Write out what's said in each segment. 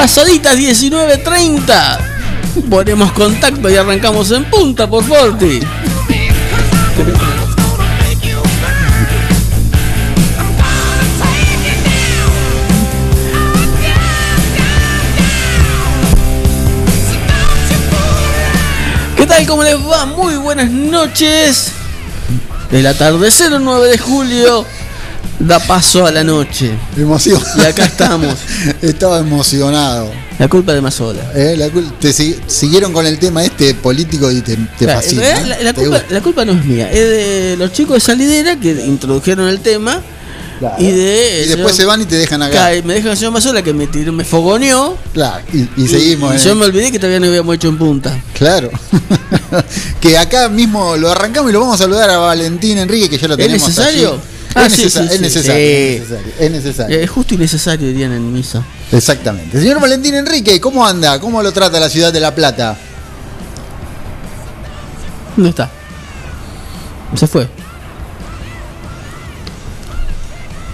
Pasaditas 19.30. Ponemos contacto y arrancamos en punta por Forti. ¿Qué tal? ¿Cómo les va? Muy buenas noches. El atardecer 9 de julio da paso a la noche. Emoción. Y acá estamos. Estaba emocionado. La culpa de Mazola. Eh, la cul- te si- siguieron con el tema este político y te, te Claro, fascina. en realidad, la, la Te culpa, gusta. la culpa no es mía, es de los chicos de Salidera que introdujeron el tema Claro. y de. Y después se van y te dejan acá. Claro, y me dejan el señor Mazola que me tiró, me fogoneó. Claro, y, y seguimos. Y eh. yo me olvidé que todavía no habíamos hecho en punta. Claro. que acá mismo lo arrancamos y lo vamos a saludar a Valentín Enrique, que ya lo ¿Es tenemos. necesario? allí. Ah, es, sí, necesa- sí, es sí. necesario, Sí. es necesario. Es necesario. Es justo y necesario, dirían en misa. Exactamente. Señor Valentín Enrique, ¿cómo anda? ¿Cómo lo trata la ciudad de La Plata? ¿Dónde está? Se fue.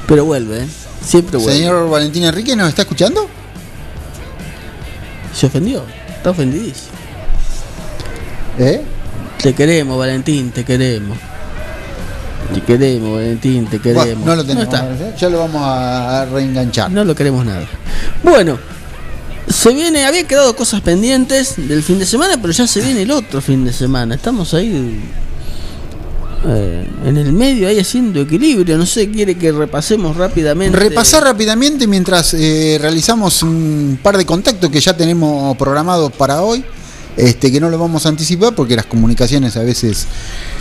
Pero vuelve, ¿eh? Siempre vuelve. Señor Valentín Enrique, ¿nos está escuchando? ¿Se ofendió? Está ofendidísimo. ¿Eh? Te queremos, Valentín, te queremos. Te queremos, Valentín, te queremos. Bueno, no lo tenemos. está. ¿eh? Ya lo vamos a a reenganchar. No lo queremos nada. Bueno, se viene, había quedado cosas pendientes del fin de semana, pero ya se viene el otro fin de semana. Estamos ahí eh, en el medio, ahí haciendo equilibrio. No sé, quiere que repasemos rápidamente. Repasar rápidamente mientras eh, realizamos un par de contactos que ya tenemos programados para hoy. Este, que no lo vamos a anticipar porque las comunicaciones a veces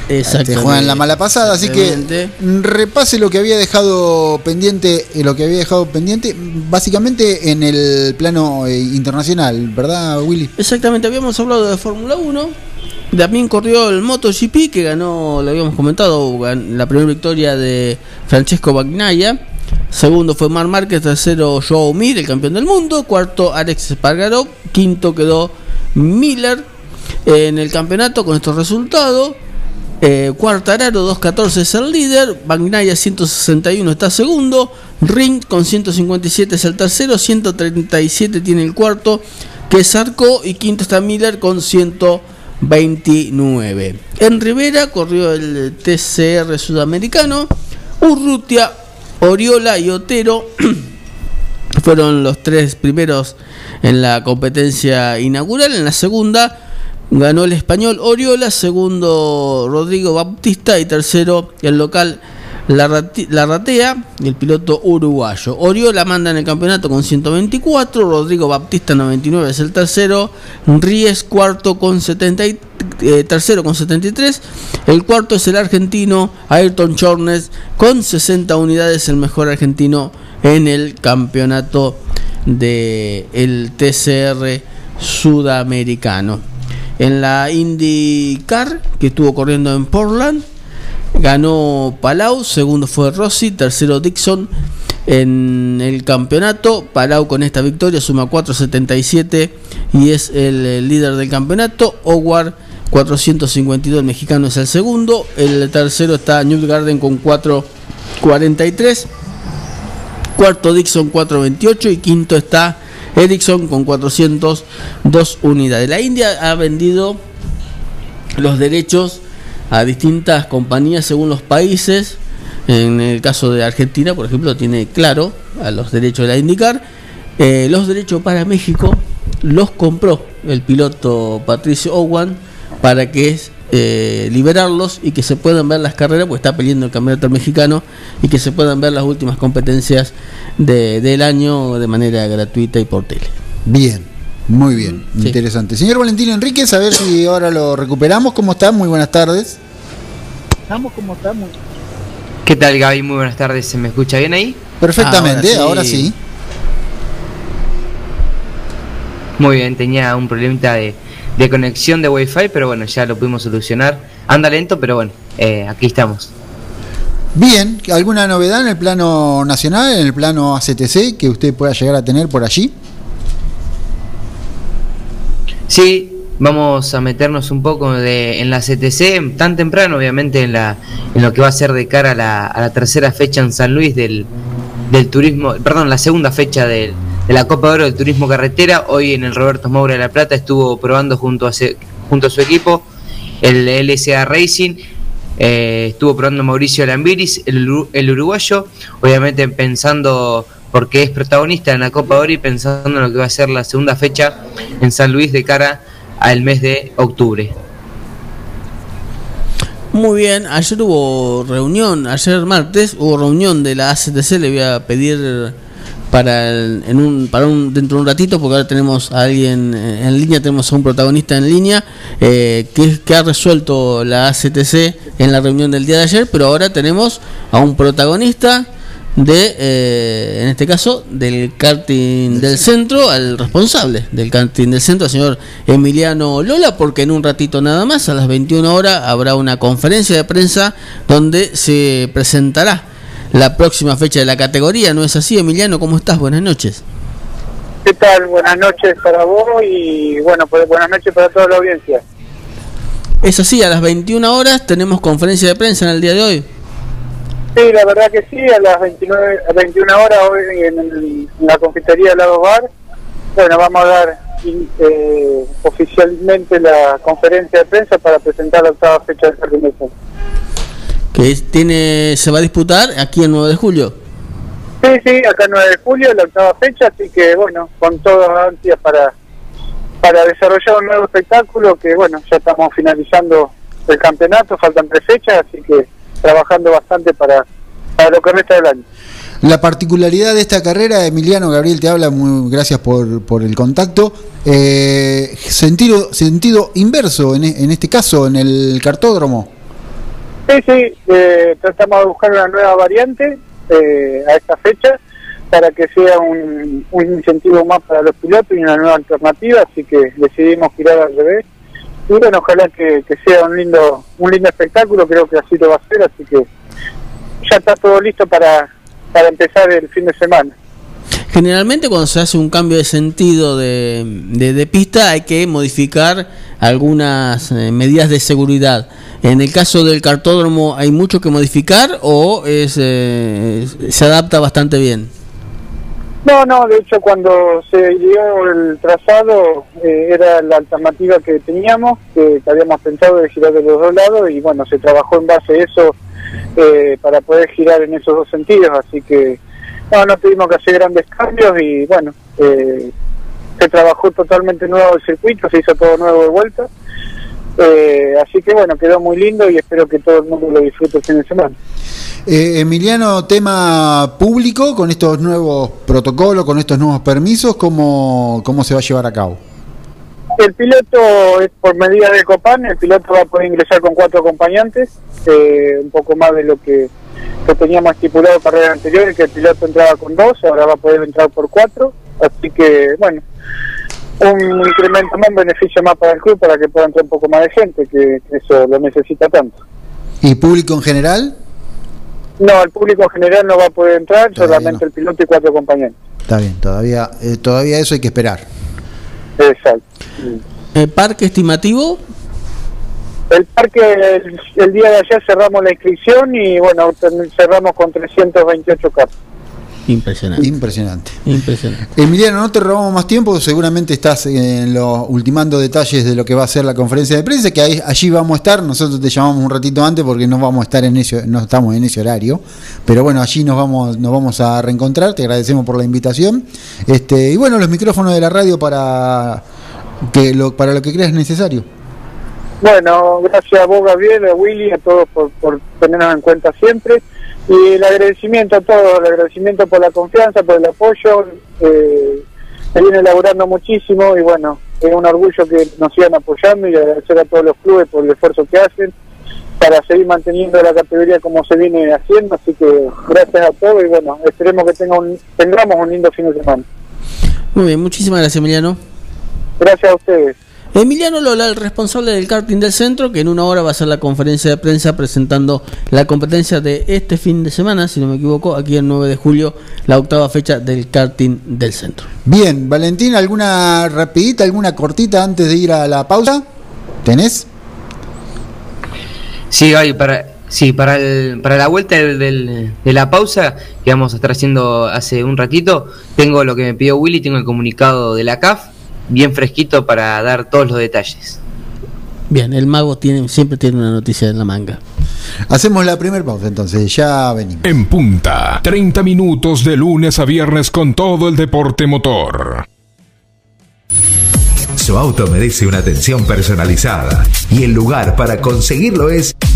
te Exactamente. juegan la mala pasada, así que repase lo que había dejado pendiente, eh, lo que había dejado pendiente, básicamente en el plano eh, internacional, ¿verdad, Willy? Exactamente, habíamos hablado de Fórmula 1. También corrió el MotoGP que ganó, lo habíamos comentado, la primera victoria de Francesco Bagnaia. Segundo fue Mar Márquez, tercero Joao Mir, el campeón del mundo. Cuarto Alex Espargaró. Quinto quedó Miller en el campeonato con estos resultados. Eh, Cuartararo 214 es el líder, Bagnaia 161 está segundo, Ring con 157 es el tercero, 137 tiene el cuarto, que es Arco. Y quinto está Miller con 129. En Rivera corrió el TCR sudamericano, Urrutia, Oriola y Otero fueron los tres primeros en la competencia inaugural. En la segunda ganó el español Oriola, segundo Rodrigo Baptista y tercero el local Larrati- Larratea, el piloto uruguayo. Oriola manda en el campeonato con 124, Rodrigo Baptista 99 es el tercero, Ries cuarto con 70 y- eh, tercero con 73, el cuarto es el argentino Ayrton Chornes con 60 unidades, el mejor argentino en el campeonato de el TCR sudamericano. En la IndyCar que estuvo corriendo en Portland ganó Palau, segundo fue Rossi, tercero Dixon en el campeonato. Palau con esta victoria suma 477 y es el, líder del campeonato. Howard 452, el mexicano es el segundo. El tercero está Newgarden con 443. Cuarto Dixon 428 y quinto está Ericsson con 402 unidades. La India ha vendido los derechos a distintas compañías según los países. En el caso de Argentina, por ejemplo, tiene claro a los derechos de la IndyCar. Eh, los derechos para México los compró el piloto Patricio Owen para que eh, liberarlos y que se puedan ver las carreras, porque está peleando el campeonato mexicano, y que se puedan ver las últimas competencias de, del año de manera gratuita y por tele. Bien, muy bien, interesante. Señor Valentín Enríquez, a ver si ahora lo recuperamos. ¿Cómo está? Muy buenas tardes. Estamos como estamos. ¿Qué tal Gaby? Muy buenas tardes. ¿Se me escucha bien ahí? Perfectamente, ahora sí. Muy bien, tenía un problemita de, de conexión de Wi-Fi, pero bueno, ya lo pudimos solucionar. Anda lento, pero bueno, eh, aquí estamos. Bien, ¿alguna novedad en el plano nacional, en el plano ACTC que usted pueda llegar a tener por allí? Sí, vamos a meternos un poco de, en la CTC, tan temprano obviamente en, la, en lo que va a ser de cara a la, a la tercera fecha en San Luis del, del turismo, perdón, la segunda fecha del, de la Copa de Oro del Turismo Carretera. Hoy en el Roberto Moura de La Plata estuvo probando junto a, junto a su equipo el LSA Racing. Eh, estuvo probando Mauricio Lambiris, el, el, uruguayo, obviamente pensando, porque es protagonista en la Copa de Oro y pensando en lo que va a ser la segunda fecha en San Luis de cara al mes de octubre. Muy bien, ayer hubo reunión, ayer martes hubo reunión de la ACTC, le voy a pedir para en un para un dentro de un ratito porque ahora tenemos a alguien eh, en línea tenemos a un protagonista en línea eh, que, que ha resuelto la ACTC en la reunión del día de ayer pero ahora tenemos a un protagonista de eh, en este caso del karting del centro al responsable del karting del centro, el señor Emiliano Lola, porque en un ratito nada más, a las 21 horas, habrá una conferencia de prensa donde se presentará la próxima fecha de la categoría. ¿No es así, Emiliano? ¿Cómo estás? Buenas noches. ¿Qué tal? Buenas noches para vos y bueno, pues buenas noches para toda la audiencia. Es así, a las 21 horas tenemos conferencia de prensa en el día de hoy. Sí, la verdad que sí, a las 29, a 21 horas hoy en, la confitería de Lado Bar. Bueno, vamos a dar eh, oficialmente la conferencia de prensa para presentar la octava fecha del Jardín que tiene se va a disputar aquí el 9 de julio. Sí, sí, acá el 9 de julio, la octava fecha, así que bueno, con toda ansias para, para desarrollar un nuevo espectáculo, que bueno, ya estamos finalizando el campeonato, faltan tres fechas, así que trabajando bastante para, para lo que resta del año. La particularidad de esta carrera, Emiliano Gabriel te habla, muy gracias por, por el contacto. Eh, sentido, sentido inverso en, en este caso, en el cartódromo. Sí, sí, eh, tratamos de buscar una nueva variante eh, a esta fecha para que sea un, incentivo más para los pilotos y una nueva alternativa, así que decidimos girar al revés. Bueno, ojalá que, sea un lindo un lindo espectáculo, creo que así lo va a ser, así que ya está todo listo para, para empezar el fin de semana. Generalmente cuando se hace un cambio de sentido de, de, pista hay que modificar algunas eh, medidas de seguridad. En el caso del cartódromo, ¿hay mucho que modificar o es, eh, se adapta bastante bien? No, no, de hecho cuando se dio el trazado eh, era la alternativa que teníamos, que, habíamos pensado de girar de los dos lados y bueno, se trabajó en base a eso eh, para poder girar en esos dos sentidos, así que no, no tuvimos que hacer grandes cambios y bueno, se trabajó totalmente nuevo el circuito, se hizo todo nuevo de vuelta eh, así que bueno, quedó muy lindo y espero que todo el mundo lo disfrute el fin de semana. Eh, Emiliano, tema público con estos nuevos protocolos, con estos nuevos permisos, ¿cómo, cómo se va a llevar a cabo? El piloto es por medida de Copan, el piloto va a poder ingresar con cuatro acompañantes, eh, un poco más de lo que, que teníamos estipulado en carreras anteriores, que el piloto entraba con dos, ahora va a poder entrar por cuatro, así que bueno, un incremento más, un beneficio más para el club para que pueda entrar un poco más de gente, que, eso lo necesita tanto. ¿Y público en general? No, el público en general no va a poder entrar, solamente el piloto y cuatro compañeros. Está bien, todavía, eh, todavía eso hay que esperar. Exacto. ¿El parque estimativo? El parque, el, día de ayer cerramos la inscripción y bueno, cerramos con 328 cartas. Impresionante. Impresionante. Impresionante. Emiliano, no te robamos más tiempo, seguramente estás en los ultimando detalles de lo que va a ser la conferencia de prensa, que allí vamos a estar, nosotros te llamamos un ratito antes porque no vamos a estar en ese, no estamos en ese horario, pero bueno, allí nos vamos, nos vamos a reencontrar, te agradecemos por la invitación. Este, y bueno, los micrófonos de la radio para que lo, para lo que creas necesario. bueno, gracias a vos, Gabriel, a Willy, a todos por, por tenernos en cuenta siempre. Y el agradecimiento a todos, el agradecimiento por la confianza, por el apoyo. Eh, se viene elaborando muchísimo y bueno, es un orgullo que nos sigan apoyando y agradecer a todos los clubes por el esfuerzo que hacen para seguir manteniendo la categoría como se viene haciendo. Así que gracias a todos y bueno, esperemos que tenga un, tengamos un lindo fin de semana. Muy bien, muchísimas gracias, Emiliano. Gracias a ustedes. Emiliano Lola, el responsable del karting del centro, que en una hora va a hacer la conferencia de prensa presentando la competencia de este fin de semana, si no me equivoco, aquí el 9 de julio, la octava fecha del karting del centro. Bien, Valentín, ¿alguna rapidita, alguna cortita antes de ir a la pausa? ¿Tenés? Sí, hay para, sí, para, el, para la vuelta del, del- de la pausa que vamos a estar haciendo hace un ratito, tengo lo que me pidió Willy, tengo el comunicado de la CAF, bien fresquito para dar todos los detalles. Bien, el mago tiene, siempre tiene una noticia en la manga. Hacemos la primera pausa entonces, ya venimos. En punta, 30 minutos de lunes a viernes con todo el deporte motor. Su auto merece una atención personalizada y el lugar para conseguirlo es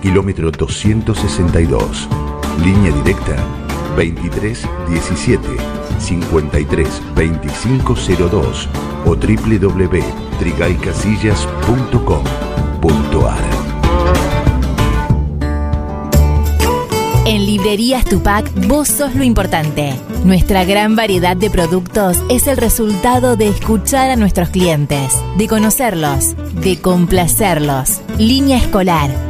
kilómetro 262. Línea directa 23 17 53 25 02 o www.trigaycasillas.com.ar En Librerías Tupac, vos sos lo importante. Nuestra gran variedad de productos es el resultado de escuchar a nuestros clientes, de conocerlos, de complacerlos. Línea escolar,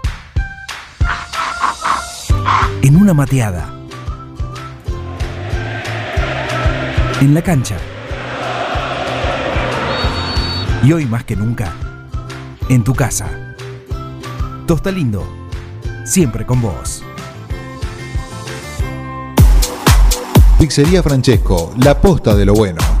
En una mateada. En la cancha. Y hoy más que nunca, en tu casa. Tosta Lindo, siempre con vos. Pizzería Francesco, la posta de lo bueno.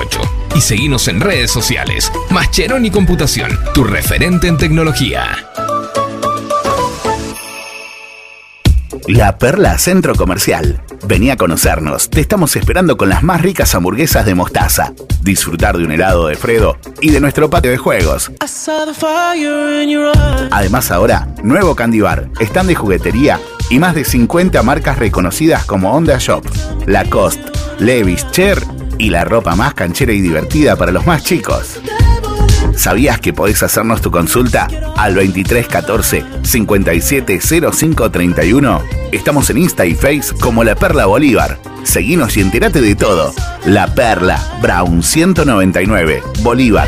y seguinos en redes sociales. Mascheroni Computación, tu referente en tecnología. La Perla Centro Comercial. Vení a conocernos. Te estamos esperando con las más ricas hamburguesas de mostaza. Disfrutar de un helado de Fredo y de nuestro patio de juegos. Además ahora, nuevo Candy Bar, stand de juguetería y más de 50 marcas reconocidas como Honda Shop, Lacoste, Levi's, Cher y la ropa más canchera y divertida para los más chicos. ¿Sabías que podés hacernos tu consulta al 2314 570531? Estamos en Insta y Face como La Perla Bolívar. Seguinos y entérate de todo. La Perla, Brown 199, Bolívar.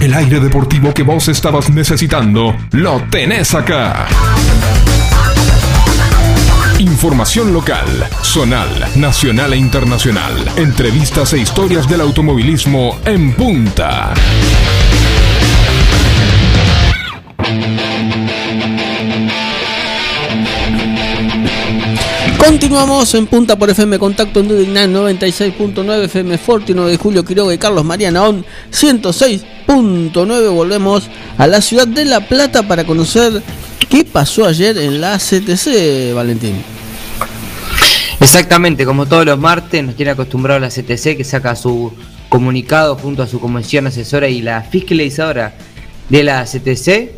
El aire deportivo que vos estabas necesitando, lo tenés acá. Información local, zonal, nacional e internacional. Entrevistas e historias del automovilismo en punta. Continuamos en Punta por FM Contacto en Dudignan 96.9 FM Forti 9 de Julio Quiroga y Carlos Mariana On 106.9 Volvemos a la ciudad de La Plata para conocer qué pasó ayer en la CTC, Valentín. Exactamente, como todos los martes nos tiene acostumbrado la CTC que saca su comunicado junto a su comisión asesora y la fiscalizadora de la CTC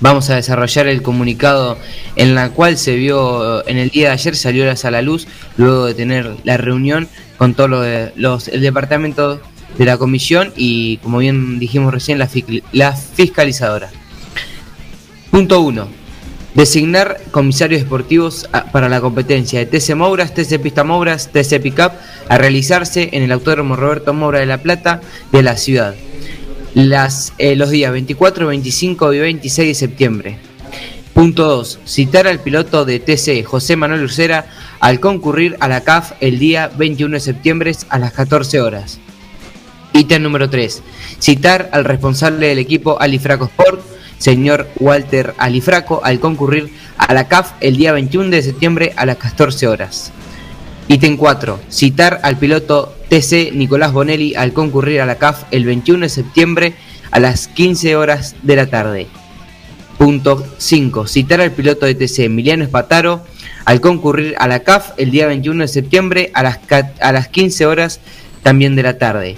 vamos a desarrollar el comunicado en la cual se vio en el día de ayer salió a la luz luego de tener la reunión con todos los, los el departamento de la comisión y como bien dijimos recién la, fiscalizadora. Punto 1. Designar comisarios deportivos para la competencia de TC Mouras, TC Pista Mouras, TC Pickup a realizarse en el Autódromo Roberto Moura de La Plata de la ciudad las, eh, los días 24, 25 y 26 de septiembre. Punto 2. Citar al piloto de TC, José Manuel Ursera, al concurrir a la CAF el día 21 de septiembre a las 14 horas. Ítem número 3. Citar al responsable del equipo Alifraco Sport, señor Walter Alifraco, al concurrir a la CAF el día 21 de septiembre a las 14 horas. Ítem 4. Citar al piloto TC Nicolás Bonelli al concurrir a la CAF el 21 de septiembre a las 15 horas de la tarde. Punto 5. Citar al piloto de TC Emiliano Espataro al concurrir a la CAF el día 21 de septiembre a las, a las 15 horas también de la tarde.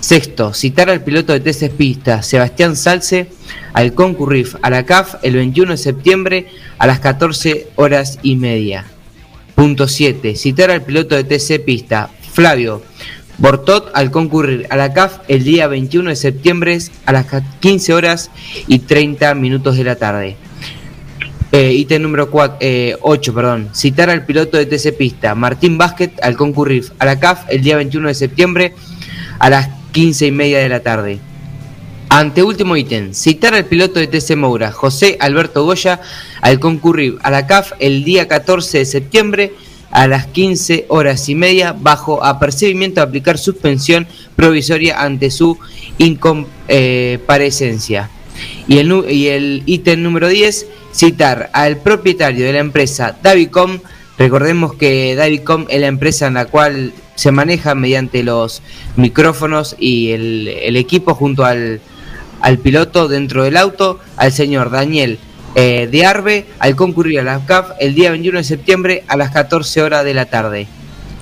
Sexto, citar al piloto de TC Pista Sebastián Salce al concurrir a la CAF el 21 de septiembre a las 14 horas y media. Punto 7. Citar al piloto de TC Pista, Flavio Bortot, al concurrir a la CAF el día 21 de septiembre a las 15 horas y 30 minutos de la tarde. Eh, ítem número 8, eh, perdón. Citar al piloto de TC Pista, Martín Vázquez, al concurrir a la CAF el día 21 de septiembre a las 15 y media de la tarde. Anteúltimo ítem, citar al piloto de TC Moura, José Alberto Goya, al concurrir a la CAF el día 14 de septiembre a las 15 horas y media bajo apercibimiento de aplicar suspensión provisoria ante su incomparecencia. Y el, y el ítem número 10, citar al propietario de la empresa Davicom, recordemos que Davicom es la empresa en la cual se maneja mediante los micrófonos y el, el equipo junto al al piloto dentro del auto, al señor Daniel eh, de Arbe, al concurrir a la CAF el día 21 de septiembre a las 14 horas de la tarde.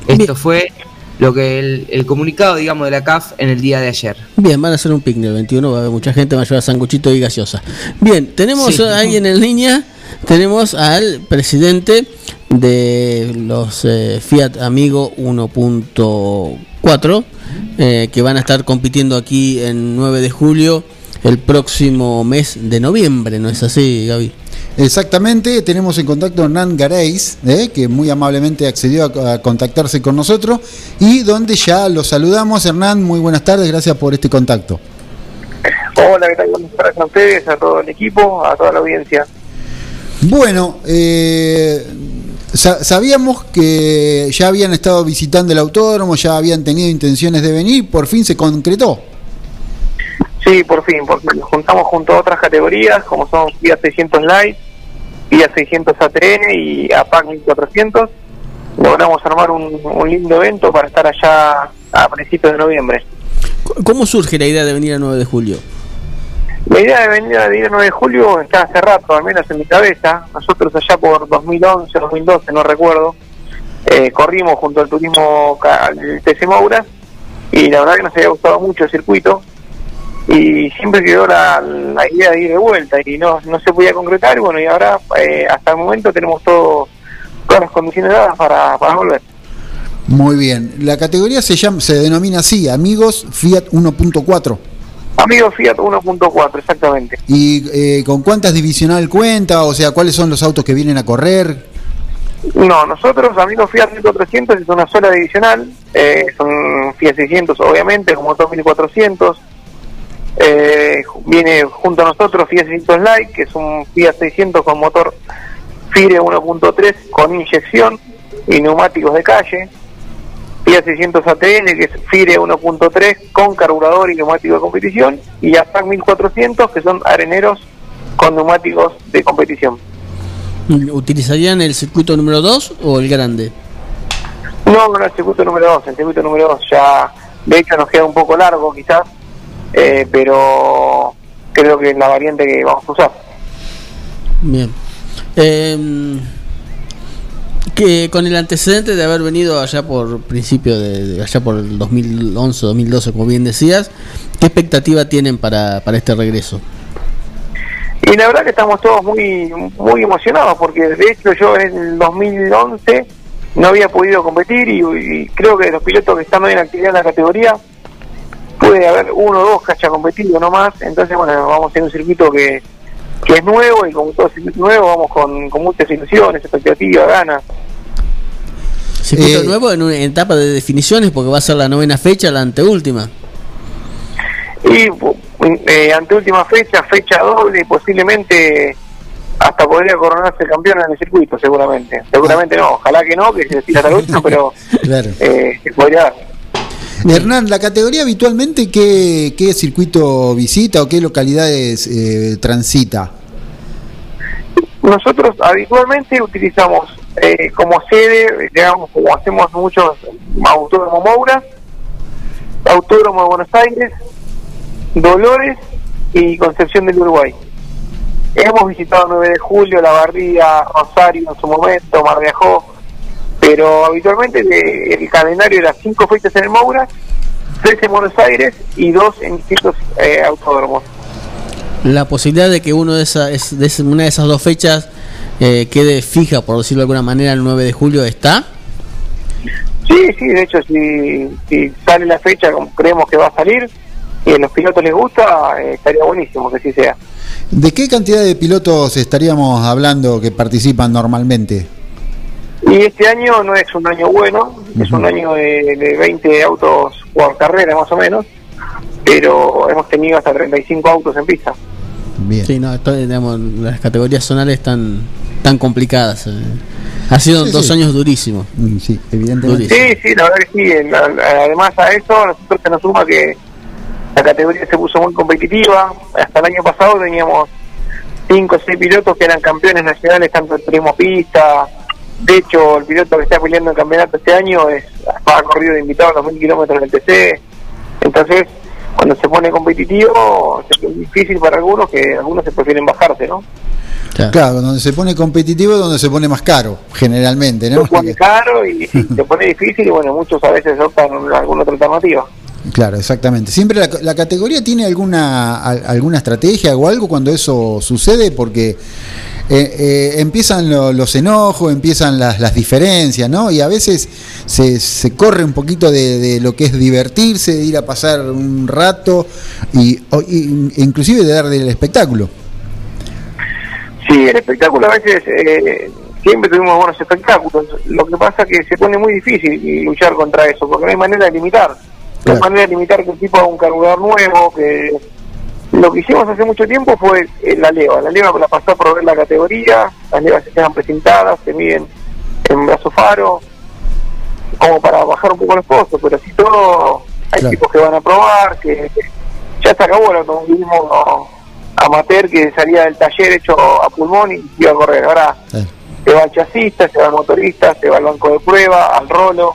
Esto fue lo que el, comunicado, digamos, de la CAF en el día de ayer. Bien, van a hacer un picnic el 21, va a haber mucha gente, va a llevar sanguchito y gaseosa. Bien, tenemos a alguien en línea, tenemos al presidente de los eh, Fiat Amigo 1.4, eh, que van a estar compitiendo aquí en 9 de julio el próximo mes de noviembre, ¿no es así, Gaby? Exactamente, tenemos en contacto a Hernán Gareis, ¿eh? que muy amablemente accedió a, contactarse con nosotros y donde ya lo saludamos. Hernán, muy buenas tardes, gracias por este contacto. Hola, ¿qué tal? Buenas tardes a ustedes, a todo el equipo, a toda la audiencia. Bueno, eh, sabíamos que ya habían estado visitando el autódromo, ya habían tenido intenciones de venir, por fin se concretó. Sí, por fin, por fin. Nos juntamos junto a otras categorías, como son Fiat 600 Light, Fiat 600 ATN y APAC 1400. Logramos armar un, un lindo evento para estar allá a principios de noviembre. ¿Cómo surge la idea de venir el 9 de julio? La idea de venir a ir el 9 de julio está hace rato, al menos en mi cabeza. Nosotros allá por 2011, 2012, no recuerdo, eh, corrimos junto al turismo al TC Mouras y la verdad que nos había gustado mucho el circuito y siempre quedó la, la idea de ir de vuelta y no, no se podía concretar y bueno, y ahora eh, hasta el momento tenemos todo, todas las condiciones dadas para, para volver. Muy bien, la categoría se llama, se denomina así, Amigos Fiat 1.4. Amigo Fiat 1.4, exactamente. ¿Y eh, con cuántas divisional cuenta? O sea, ¿cuáles son los autos que vienen a correr? No, nosotros, amigos Fiat 1300, es una sola divisional, eh, son Fiat 600 obviamente, como 2400. Eh, viene junto a nosotros Fiat 600 Light, que es un Fiat 600 con motor FIRE 1.3 con inyección y neumáticos de calle. Fiat 600 ATN, que es FIRE 1.3 con carburador y neumático de competición. Y APAC 1400, que son areneros con neumáticos de competición. ¿Utilizarían el circuito número 2 o el grande? No, no el circuito número 2, el circuito número 2 ya, de hecho nos queda un poco largo quizás, eh, pero creo que es la variante que vamos a usar. Bien. Eh, que con el antecedente de haber venido allá por principio de, allá por el 2011 2012 como bien decías qué expectativa tienen para, para este regreso Y la verdad que estamos todos muy muy emocionados porque de hecho yo en el 2011 no había podido competir y, creo que los pilotos que están hoy en actividad en la categoría puede haber uno o dos que haya competido no más, entonces bueno, vamos en un circuito que, que es nuevo y como todo circuito nuevo vamos con, con muchas ilusiones, expectativas, ganas. Circuito Eh, nuevo en una etapa de definiciones porque va a ser la novena fecha la anteúltima Y eh, ante última fecha, fecha doble, posiblemente hasta podría coronarse campeón en el circuito, seguramente. Seguramente no, ojalá que no, que se tira el último, pero Claro. eh, se podría dar. Hernán, la categoría habitualmente, ¿qué, qué circuito visita o qué localidades eh, transita? Nosotros habitualmente utilizamos eh, como sede, digamos, como hacemos muchos autódromo Moura, Autódromo de Buenos Aires, Dolores y Concepción del Uruguay. Hemos visitado 9 de julio, La Bardía, Rosario en su momento, Mar de Ajó, pero habitualmente de- el calendario era 5 fechas en el Moura, 3 en Buenos Aires y 2 en distintos eh, autódromos. la posibilidad de que uno de esas de esa- una de esas dos fechas eh, quede fija por decirlo de alguna manera el 9 de julio está Sí, sí, de hecho, si, si sale la fecha como creemos que va a salir y a los pilotos les gusta, eh, estaría buenísimo que así sea. ¿De qué cantidad de pilotos estaríamos hablando que participan normalmente? Y este año no es un año bueno, es un año de, de 20 autos por carrera más o menos, pero hemos tenido hasta 35 autos en pista. Bien. Sí, no, esto, digamos, las categorías zonales están tan complicadas. eh. Ha sido Sí, dos sí. años durísimos. Mm, Sí, evidentemente. Sí, sí, la verdad que sí. en la- la- además a eso, nosotros se nos suma que la categoría se puso muy competitiva. Hasta el año pasado teníamos cinco o seis pilotos que eran campeones nacionales, tanto en turismo pista. De hecho, el piloto que está peleando el campeonato este año es ha corrido de invitado a los mil kilómetros del TC. Entonces, cuando se pone competitivo, es difícil para algunos que algunos se prefieren bajarse, ¿no? Claro, donde se pone competitivo es donde se pone más caro, generalmente, ¿no? Se pone caro y se pone difícil y bueno, muchos a veces optan alguna otra alternativa. Claro, exactamente. ¿Siempre la, la categoría tiene alguna, al- alguna estrategia o algo cuando eso sucede? Porque eh, eh, empiezan lo- los enojos, empiezan las, las diferencias, ¿no? Y a veces se, se corre un poquito de, de lo que es divertirse, de ir a pasar un rato y, o- y- inclusive de darle el espectáculo. Sí, el espectáculo a veces, eh, siempre tuvimos buenos espectáculos. Lo que pasa es que se pone muy difícil luchar contra eso, porque no hay manera de limitar. No hay manera de limitar que un tipo haga un carburador nuevo, que, Lo que hicimos hace mucho tiempo fue eh, la leva. La leva la pasó a proveer la categoría, las levas se quedan presentadas, se miden en brazo faro, como para bajar un poco los costos, pero así todo, hay Claro. tipos que van a probar, que ya se acabó el automovilismo amateur que salía del taller hecho a pulmón y iba a correr. Ahora se va el chasista, se va el motorista, se va al banco de prueba, al rolo.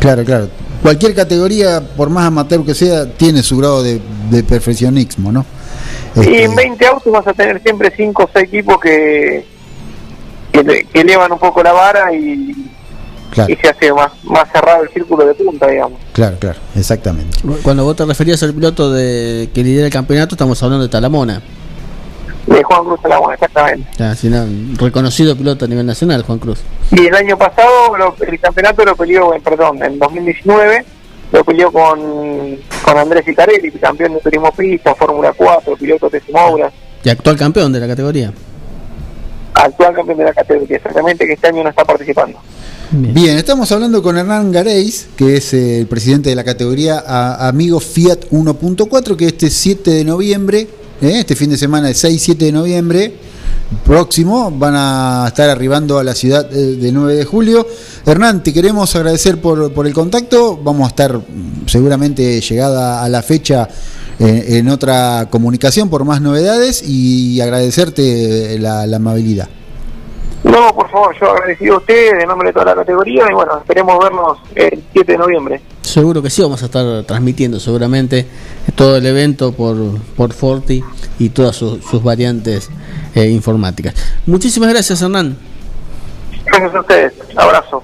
Claro, claro. Cualquier categoría, por más amateur que sea, tiene su grado de, de perfeccionismo, ¿no? Y Este, en 20 autos vas a tener siempre 5 o 6 equipos que, que, que elevan un poco la vara y, Claro. y se hace más, más cerrado el círculo de punta, digamos. Claro, claro, exactamente. Cuando vos te referías al piloto de que lidera el campeonato, estamos hablando de Talamona. De Juan Cruz Salagón, exactamente. No, reconocido piloto a nivel nacional, Juan Cruz. Y el año pasado lo- el campeonato lo peleó, eh, perdón, en 2019 lo peleó con, con Andrés Icarelli, campeón de turismo pista, Fórmula 4, piloto de Moura, Y actual campeón de la categoría. Actual campeón de la categoría, exactamente que este año no está participando. Bien, estamos hablando con Hernán Gareis, que es eh, el presidente de la categoría a- Amigo Fiat 1.4, que este 7 de noviembre, eh, este fin de semana, el 6-7 de noviembre próximo, van a estar arribando a la ciudad eh, del 9 de julio. Hernán, te queremos agradecer por, por el contacto. Vamos a estar mm, seguramente llegada a la fecha eh, en otra comunicación por más novedades y agradecerte la, la amabilidad. No, por favor, yo agradecido a ustedes en nombre de toda la categoría y bueno, esperemos vernos el 7 de noviembre. Seguro que sí, vamos a estar transmitiendo seguramente todo el evento por, por Forti y todas sus, sus variantes eh, informáticas. Muchísimas gracias, Hernán. Gracias a ustedes, abrazo.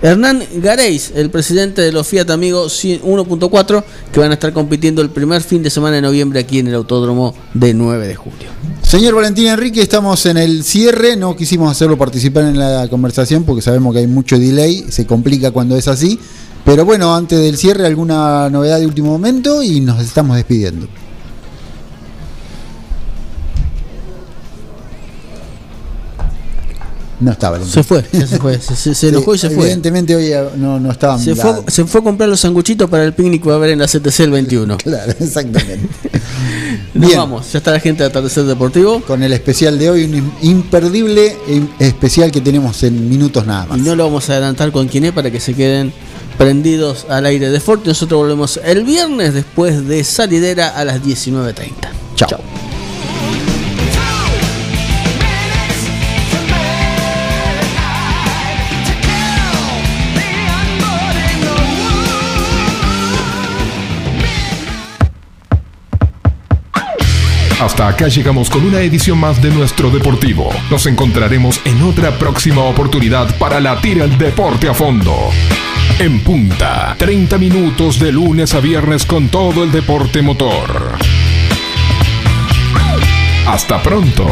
Hernán Gareis, el presidente de los Fiat Amigos 1.4, que van a estar compitiendo el primer fin de semana de noviembre aquí en el Autódromo de 9 de julio. Señor Valentín Enrique, estamos en el cierre, no quisimos hacerlo participar en la conversación porque sabemos que hay mucho delay, se complica cuando es así, pero bueno, antes del cierre alguna novedad de último momento y nos estamos despidiendo. No está Valentín. Se fue, ya se fue, se, se- se enojó y se fue. Evidentemente hoy no, no estaban Se la- fue, se fue a comprar los sanguchitos para el picnic que va a haber en la CTC el 21. Claro, exactamente. Nos Bien. vamos, ya está la gente de Atardecer Deportivo. Con el especial de hoy, un imperdible im- especial que tenemos en minutos nada más. Y no lo vamos a adelantar con quién es para que se queden prendidos al aire de Forti. Nosotros volvemos el viernes después de salidera a las 19.30. Chao. Hasta acá llegamos con una edición más de nuestro Deportivo. Nos encontraremos en otra próxima oportunidad para latir el deporte a fondo. En punta, 30 minutos de lunes a viernes con todo el deporte motor. Hasta pronto.